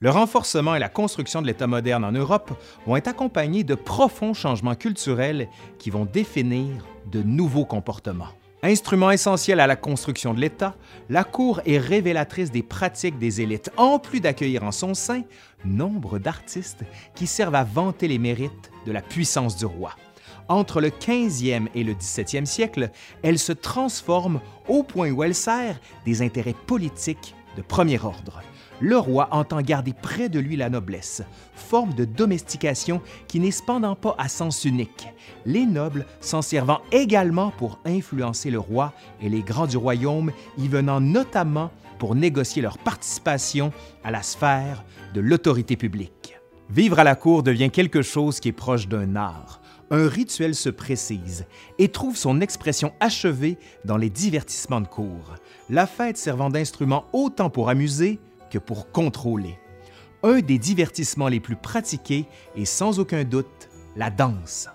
Le renforcement et la construction de l'État moderne en Europe vont être accompagnés de profonds changements culturels qui vont définir de nouveaux comportements. Instrument essentiel à la construction de l'État, la Cour est révélatrice des pratiques des élites, en plus d'accueillir en son sein nombre d'artistes qui servent à vanter les mérites de la puissance du roi. Entre le 15e et le 17e siècle, elle se transforme au point où elle sert des intérêts politiques de premier ordre le roi entend garder près de lui la noblesse, forme de domestication qui n'est cependant pas à sens unique, les nobles s'en servant également pour influencer le roi et les grands du royaume, y venant notamment pour négocier leur participation à la sphère de l'autorité publique. Vivre à la cour devient quelque chose qui est proche d'un art. Un rituel se précise et trouve son expression achevée dans les divertissements de cour, la fête servant d'instrument autant pour amuser que pour contrôler. Un des divertissements les plus pratiqués est sans aucun doute la danse.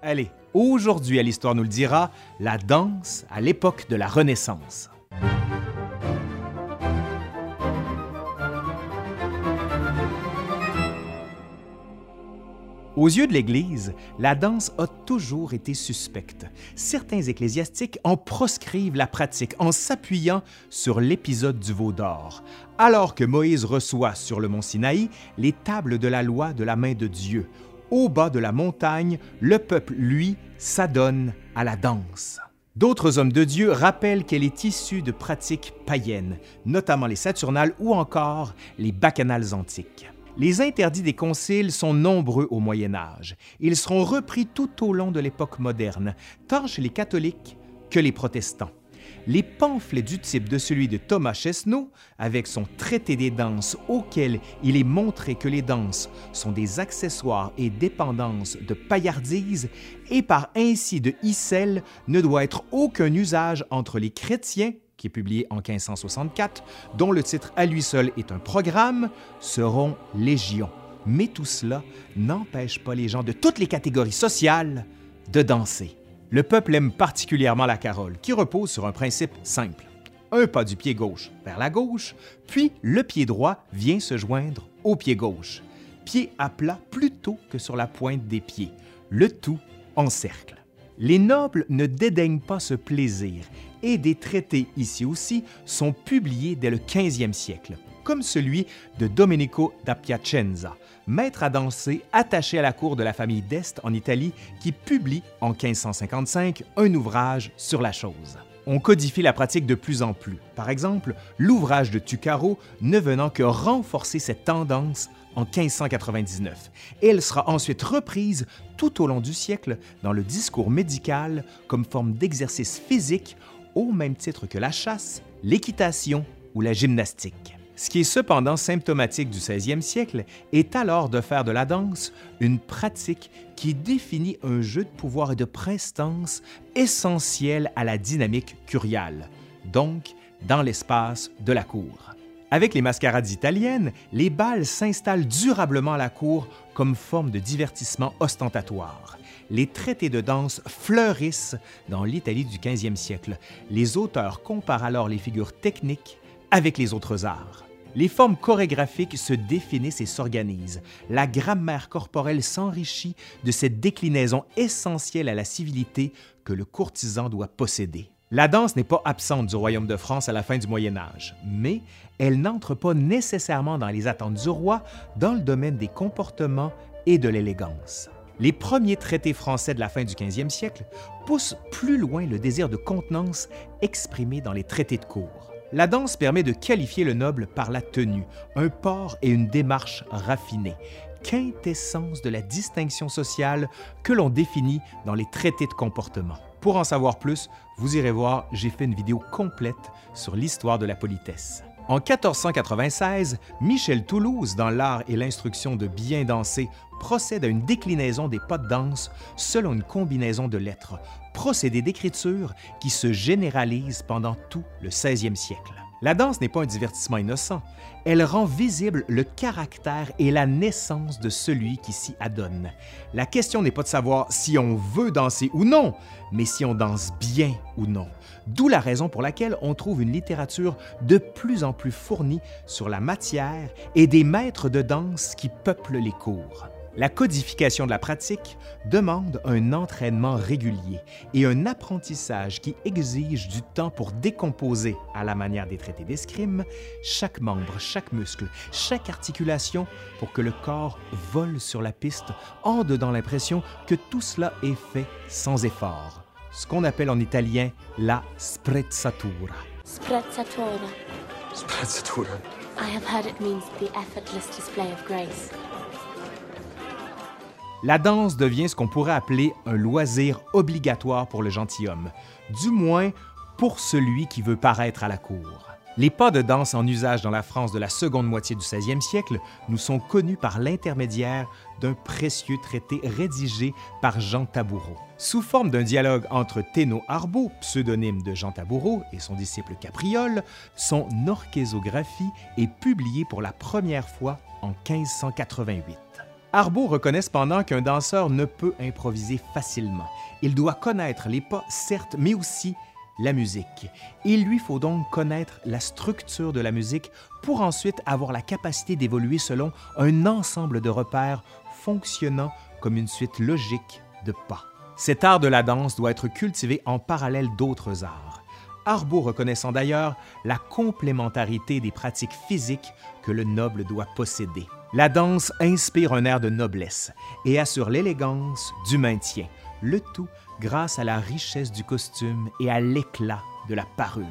Allez, aujourd'hui à l'Histoire nous le dira, la danse à l'époque de la Renaissance. Aux yeux de l'Église, la danse a toujours été suspecte. Certains ecclésiastiques en proscrivent la pratique en s'appuyant sur l'épisode du veau d'or, alors que Moïse reçoit sur le mont Sinaï les tables de la loi de la main de Dieu. Au bas de la montagne, le peuple, lui, s'adonne à la danse. D'autres hommes de Dieu rappellent qu'elle est issue de pratiques païennes, notamment les Saturnales ou encore les bacchanales antiques. Les interdits des conciles sont nombreux au Moyen Âge. Ils seront repris tout au long de l'époque moderne, tant chez les catholiques que les protestants. Les pamphlets du type de celui de Thomas Chesneau, avec son traité des danses auquel il est montré que les danses sont des accessoires et dépendances de paillardise et par ainsi de ne doit être aucun usage entre les chrétiens qui est publié en 1564, dont le titre à lui seul est un programme, seront légion. Mais tout cela n'empêche pas les gens de toutes les catégories sociales de danser. Le peuple aime particulièrement la carole, qui repose sur un principe simple. Un pas du pied gauche vers la gauche, puis le pied droit vient se joindre au pied gauche. Pied à plat plutôt que sur la pointe des pieds, le tout en cercle. Les nobles ne dédaignent pas ce plaisir et des traités ici aussi sont publiés dès le 15e siècle, comme celui de Domenico da Piacenza, maître à danser attaché à la cour de la famille d'Este en Italie, qui publie en 1555 un ouvrage sur la chose. On codifie la pratique de plus en plus. Par exemple, l'ouvrage de Tucaro ne venant que renforcer cette tendance en 1599 et elle sera ensuite reprise tout au long du siècle dans le discours médical comme forme d'exercice physique au même titre que la chasse, l'équitation ou la gymnastique. Ce qui est cependant symptomatique du 16e siècle est alors de faire de la danse une pratique qui définit un jeu de pouvoir et de prestance essentiel à la dynamique curiale, donc dans l'espace de la cour. Avec les mascarades italiennes, les balles s'installent durablement à la cour comme forme de divertissement ostentatoire. Les traités de danse fleurissent dans l'Italie du 15e siècle. Les auteurs comparent alors les figures techniques avec les autres arts. Les formes chorégraphiques se définissent et s'organisent. La grammaire corporelle s'enrichit de cette déclinaison essentielle à la civilité que le courtisan doit posséder. La danse n'est pas absente du royaume de France à la fin du Moyen Âge, mais elle n'entre pas nécessairement dans les attentes du roi dans le domaine des comportements et de l'élégance. Les premiers traités français de la fin du 15e siècle poussent plus loin le désir de contenance exprimé dans les traités de cour. La danse permet de qualifier le noble par la tenue, un port et une démarche raffinée, quintessence de la distinction sociale que l'on définit dans les traités de comportement. Pour en savoir plus, vous irez voir, j'ai fait une vidéo complète sur l'histoire de la politesse. En 1496, Michel Toulouse, dans l'art et l'instruction de bien danser, procède à une déclinaison des pas de danse selon une combinaison de lettres, procédé d'écriture qui se généralise pendant tout le 16e siècle. La danse n'est pas un divertissement innocent. Elle rend visible le caractère et la naissance de celui qui s'y adonne. La question n'est pas de savoir si on veut danser ou non, mais si on danse bien ou non. D'où la raison pour laquelle on trouve une littérature de plus en plus fournie sur la matière et des maîtres de danse qui peuplent les cours. La codification de la pratique demande un entraînement régulier et un apprentissage qui exige du temps pour décomposer, à la manière des traités d'escrime, chaque membre, chaque muscle, chaque articulation pour que le corps vole sur la piste en dedans l'impression que tout cela est fait sans effort. Ce qu'on appelle en italien la sprezzatura. Sprezzatura. Sprezzatura. I have heard it means the effortless display of grace. La danse devient ce qu'on pourrait appeler un loisir obligatoire pour le gentilhomme, du moins pour celui qui veut paraître à la cour. Les pas de danse en usage dans la France de la seconde moitié du 16e siècle nous sont connus par l'intermédiaire d'un précieux traité rédigé par Jean Taboureau. Sous forme d'un dialogue entre Thénault Arbeau, pseudonyme de Jean Taboureau, et son disciple Capriole, son orchésographie est publiée pour la première fois en 1588. Arbeau reconnaît cependant qu'un danseur ne peut improviser facilement. Il doit connaître les pas, certes, mais aussi la musique. Il lui faut donc connaître la structure de la musique pour ensuite avoir la capacité d'évoluer selon un ensemble de repères fonctionnant comme une suite logique de pas. Cet art de la danse doit être cultivé en parallèle d'autres arts. Arbeau reconnaissant d'ailleurs la complémentarité des pratiques physiques que le noble doit posséder. La danse inspire un air de noblesse et assure l'élégance du maintien, le tout grâce à la richesse du costume et à l'éclat de la parure.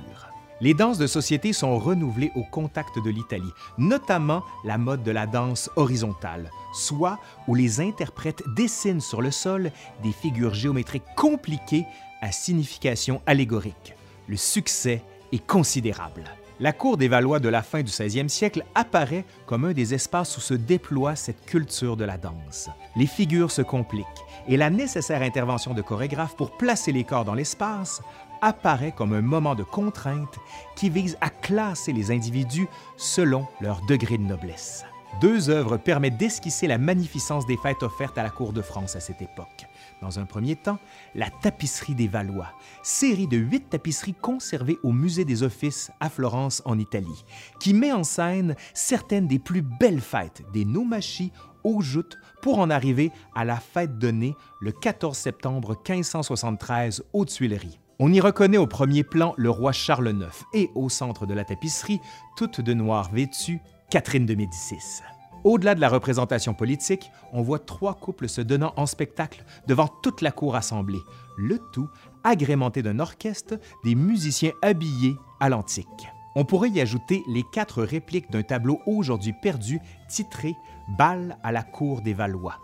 Les danses de société sont renouvelées au contact de l'Italie, notamment la mode de la danse horizontale, soit où les interprètes dessinent sur le sol des figures géométriques compliquées à signification allégorique. Le succès est considérable. La cour des Valois de la fin du 16e siècle apparaît comme un des espaces où se déploie cette culture de la danse. Les figures se compliquent et la nécessaire intervention de chorégraphes pour placer les corps dans l'espace apparaît comme un moment de contrainte qui vise à classer les individus selon leur degré de noblesse. Deux œuvres permettent d'esquisser la magnificence des fêtes offertes à la cour de France à cette époque. Dans un premier temps, la tapisserie des Valois, série de huit tapisseries conservées au Musée des Offices à Florence en Italie, qui met en scène certaines des plus belles fêtes des Noumachis aux joutes pour en arriver à la fête donnée le 14 septembre 1573 aux Tuileries. On y reconnaît au premier plan le roi Charles IX et au centre de la tapisserie, toute de noir vêtue, Catherine de Médicis. Au-delà de la représentation politique, on voit trois couples se donnant en spectacle devant toute la cour assemblée, le tout agrémenté d'un orchestre, des musiciens habillés à l'antique. On pourrait y ajouter les quatre répliques d'un tableau aujourd'hui perdu titré Bal à la cour des Valois.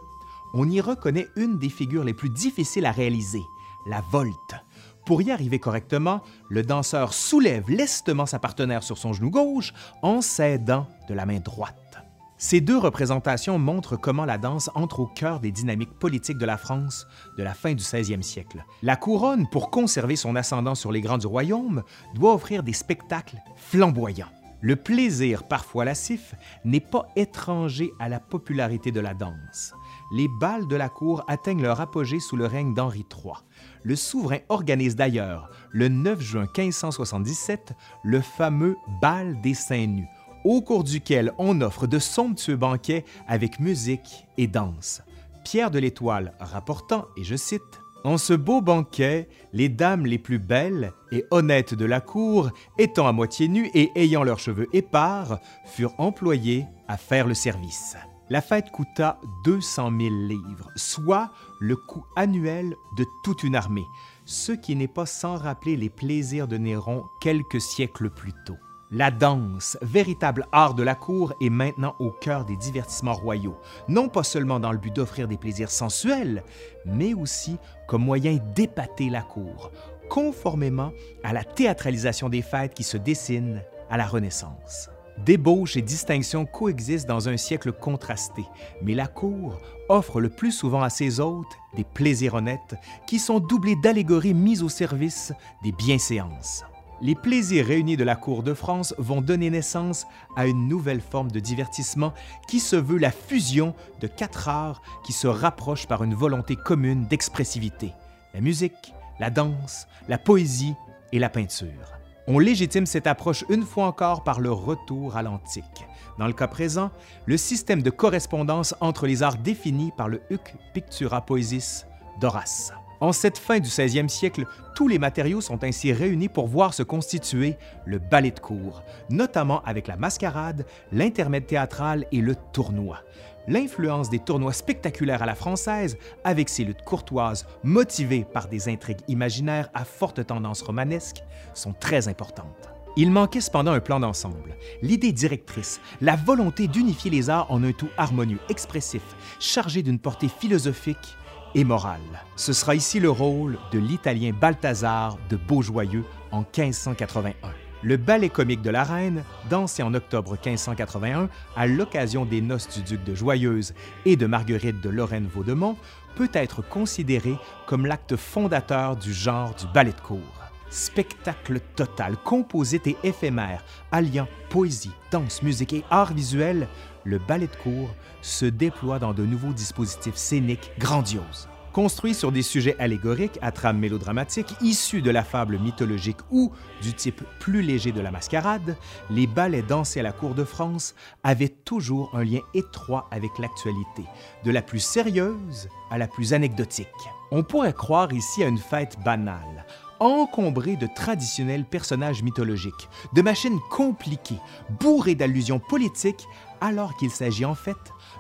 On y reconnaît une des figures les plus difficiles à réaliser, la volte. Pour y arriver correctement, le danseur soulève lestement sa partenaire sur son genou gauche en s'aidant de la main droite. Ces deux représentations montrent comment la danse entre au cœur des dynamiques politiques de la France de la fin du 16e siècle. La couronne, pour conserver son ascendant sur les grands du royaume, doit offrir des spectacles flamboyants. Le plaisir, parfois lascif, n'est pas étranger à la popularité de la danse. Les bals de la cour atteignent leur apogée sous le règne d'Henri III. Le souverain organise d'ailleurs, le 9 juin 1577, le fameux Bal des Seins Nus, au cours duquel on offre de somptueux banquets avec musique et danse. Pierre de l'Étoile rapportant, et je cite, en ce beau banquet, les dames les plus belles et honnêtes de la cour, étant à moitié nues et ayant leurs cheveux épars, furent employées à faire le service. La fête coûta 200 000 livres, soit le coût annuel de toute une armée, ce qui n'est pas sans rappeler les plaisirs de Néron quelques siècles plus tôt. La danse, véritable art de la cour, est maintenant au cœur des divertissements royaux, non pas seulement dans le but d'offrir des plaisirs sensuels, mais aussi comme moyen d'épater la cour, conformément à la théâtralisation des fêtes qui se dessinent à la Renaissance. Débauche et distinction coexistent dans un siècle contrasté, mais la cour offre le plus souvent à ses hôtes des plaisirs honnêtes qui sont doublés d'allégories mises au service des bienséances. les plaisirs réunis de la cour de France vont donner naissance à une nouvelle forme de divertissement qui se veut la fusion de quatre arts qui se rapprochent par une volonté commune d'expressivité, la musique, la danse, la poésie et la peinture. On légitime cette approche une fois encore par le retour à l'antique. Dans le cas présent, le système de correspondance entre les arts définis par le Huc Pictura Poesis d'Horace. En cette fin du 16e siècle, tous les matériaux sont ainsi réunis pour voir se constituer le ballet de cour, notamment avec la mascarade, l'intermède théâtral et le tournoi. L'influence des tournois spectaculaires à la française, avec ses luttes courtoises motivées par des intrigues imaginaires à forte tendance romanesque, sont très importantes. Il manquait cependant un plan d'ensemble, l'idée directrice, la volonté d'unifier les arts en un tout harmonieux, expressif, chargé d'une portée philosophique et morale. Ce sera ici le rôle de l'italien Balthazar de Beaujoyeux en 1581. Le ballet comique de la Reine, dansé en octobre 1581 à l'occasion des noces du duc de Joyeuse et de Marguerite de Lorraine-Vaudemont, peut être considéré comme l'acte fondateur du genre du ballet de cour. Spectacle total, composite et éphémère, alliant poésie, danse, musique et art visuel, le ballet de cour se déploie dans de nouveaux dispositifs scéniques grandioses. Construit sur des sujets allégoriques à trame mélodramatique issus de la fable mythologique ou du type plus léger de la mascarade, les ballets dansés à la cour de France avaient toujours un lien étroit avec l'actualité, de la plus sérieuse à la plus anecdotique. On pourrait croire ici à une fête banale, encombrée de traditionnels personnages mythologiques, de machines compliquées, bourrées d'allusions politiques, alors qu'il s'agit en fait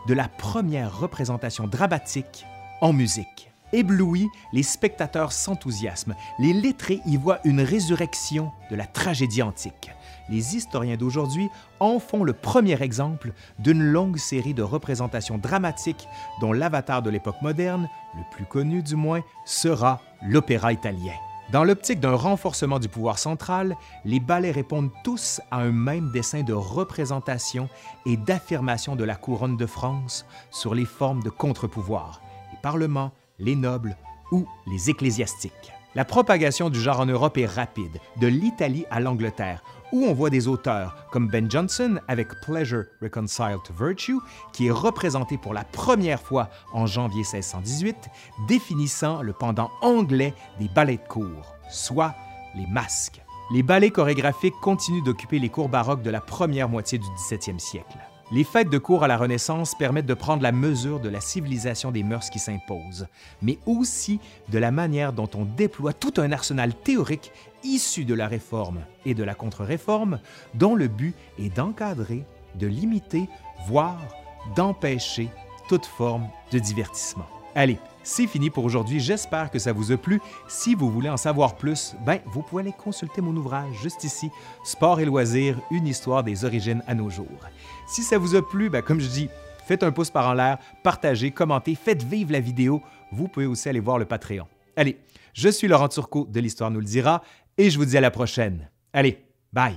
de la première représentation dramatique en musique. Éblouis, les spectateurs s'enthousiasment. Les lettrés y voient une résurrection de la tragédie antique. Les historiens d'aujourd'hui en font le premier exemple d'une longue série de représentations dramatiques dont l'avatar de l'époque moderne, le plus connu du moins, sera l'opéra italien. Dans l'optique d'un renforcement du pouvoir central, les ballets répondent tous à un même dessin de représentation et d'affirmation de la couronne de France sur les formes de contre-pouvoir, Parlement, les nobles ou les ecclésiastiques. La propagation du genre en Europe est rapide, de l'Italie à l'Angleterre, où on voit des auteurs comme Ben Jonson avec Pleasure Reconciled to Virtue, qui est représenté pour la première fois en janvier 1618, définissant le pendant anglais des ballets de cour, soit les masques. Les ballets chorégraphiques continuent d'occuper les cours baroques de la première moitié du 17e siècle. Les fêtes de cour à la Renaissance permettent de prendre la mesure de la civilisation des mœurs qui s'imposent, mais aussi de la manière dont on déploie tout un arsenal théorique issu de la Réforme et de la Contre-Réforme, dont le but est d'encadrer, de limiter, voire d'empêcher toute forme de divertissement. Allez, c'est fini pour aujourd'hui. J'espère que ça vous a plu. Si vous voulez en savoir plus, ben, vous pouvez aller consulter mon ouvrage juste ici, Sport et loisirs, une histoire des origines à nos jours. Si ça vous a plu, ben, comme je dis, faites un pouce par en l'air, partagez, commentez, faites vivre la vidéo. Vous pouvez aussi aller voir le Patreon. Allez, je suis Laurent Turcot de l'Histoire nous le dira et je vous dis à la prochaine. Allez, bye!